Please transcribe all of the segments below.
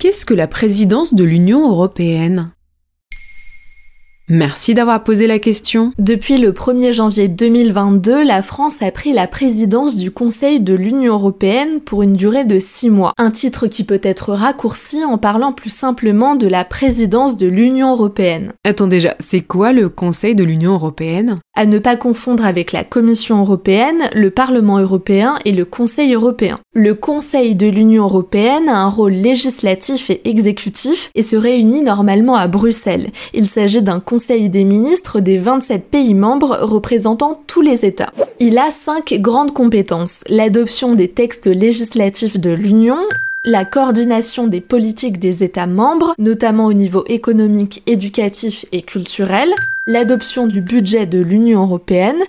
Qu'est-ce que la présidence de l'Union européenne? Merci d'avoir posé la question. Depuis le 1er janvier 2022, la France a pris la présidence du Conseil de l'Union européenne pour une durée de 6 mois. Un titre qui peut être raccourci en parlant plus simplement de la présidence de l'Union européenne. Attends déjà, c'est quoi le Conseil de l'Union européenne? À ne pas confondre avec la Commission européenne, le Parlement européen et le Conseil européen. Le Conseil de l'Union européenne a un rôle législatif et exécutif et se réunit normalement à Bruxelles. Il s'agit d'un Conseil des ministres des 27 pays membres représentant tous les États. Il a cinq grandes compétences. L'adoption des textes législatifs de l'Union, la coordination des politiques des États membres, notamment au niveau économique, éducatif et culturel, l'adoption du budget de l'Union européenne,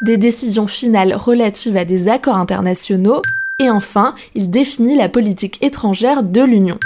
des décisions finales relatives à des accords internationaux, et enfin, il définit la politique étrangère de l'Union.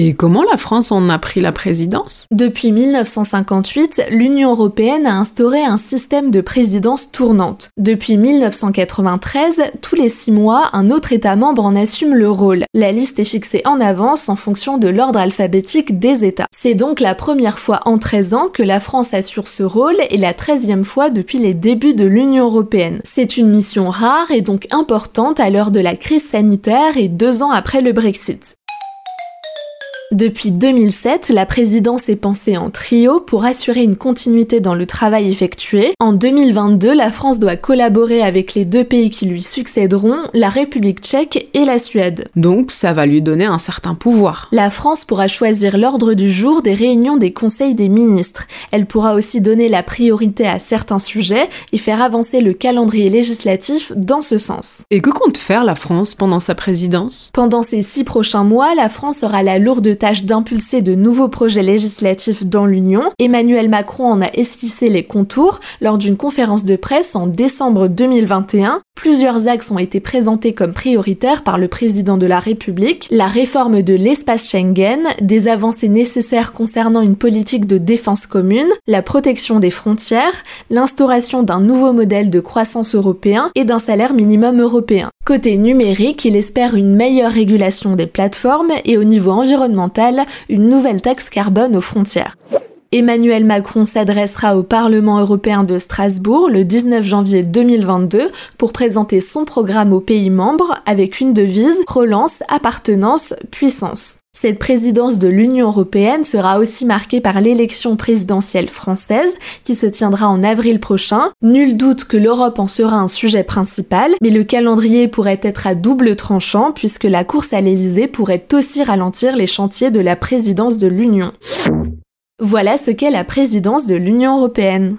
Et comment la France en a pris la présidence? Depuis 1958, l'Union européenne a instauré un système de présidence tournante. Depuis 1993, tous les six mois, un autre État membre en assume le rôle. La liste est fixée en avance en fonction de l'ordre alphabétique des États. C'est donc la première fois en 13 ans que la France assure ce rôle et la 13e fois depuis les débuts de l'Union européenne. C'est une mission rare et donc importante à l'heure de la crise sanitaire et deux ans après le Brexit. Depuis 2007, la présidence est pensée en trio pour assurer une continuité dans le travail effectué. En 2022, la France doit collaborer avec les deux pays qui lui succéderont, la République tchèque et la Suède. Donc ça va lui donner un certain pouvoir. La France pourra choisir l'ordre du jour des réunions des conseils des ministres. Elle pourra aussi donner la priorité à certains sujets et faire avancer le calendrier législatif dans ce sens. Et que compte faire la France pendant sa présidence? Pendant ces six prochains mois, la France aura la lourde tâche d'impulser de nouveaux projets législatifs dans l'Union. Emmanuel Macron en a esquissé les contours lors d'une conférence de presse en décembre 2021. Plusieurs axes ont été présentés comme prioritaires par le président de la République. La réforme de l'espace Schengen, des avancées nécessaires concernant une politique de défense commune, la protection des frontières, l'instauration d'un nouveau modèle de croissance européen et d'un salaire minimum européen. Côté numérique, il espère une meilleure régulation des plateformes et au niveau environnemental, une nouvelle taxe carbone aux frontières. Emmanuel Macron s'adressera au Parlement européen de Strasbourg le 19 janvier 2022 pour présenter son programme aux pays membres avec une devise relance, appartenance, puissance. Cette présidence de l'Union européenne sera aussi marquée par l'élection présidentielle française qui se tiendra en avril prochain. Nul doute que l'Europe en sera un sujet principal, mais le calendrier pourrait être à double tranchant puisque la course à l'Elysée pourrait aussi ralentir les chantiers de la présidence de l'Union. Voilà ce qu'est la présidence de l'Union européenne.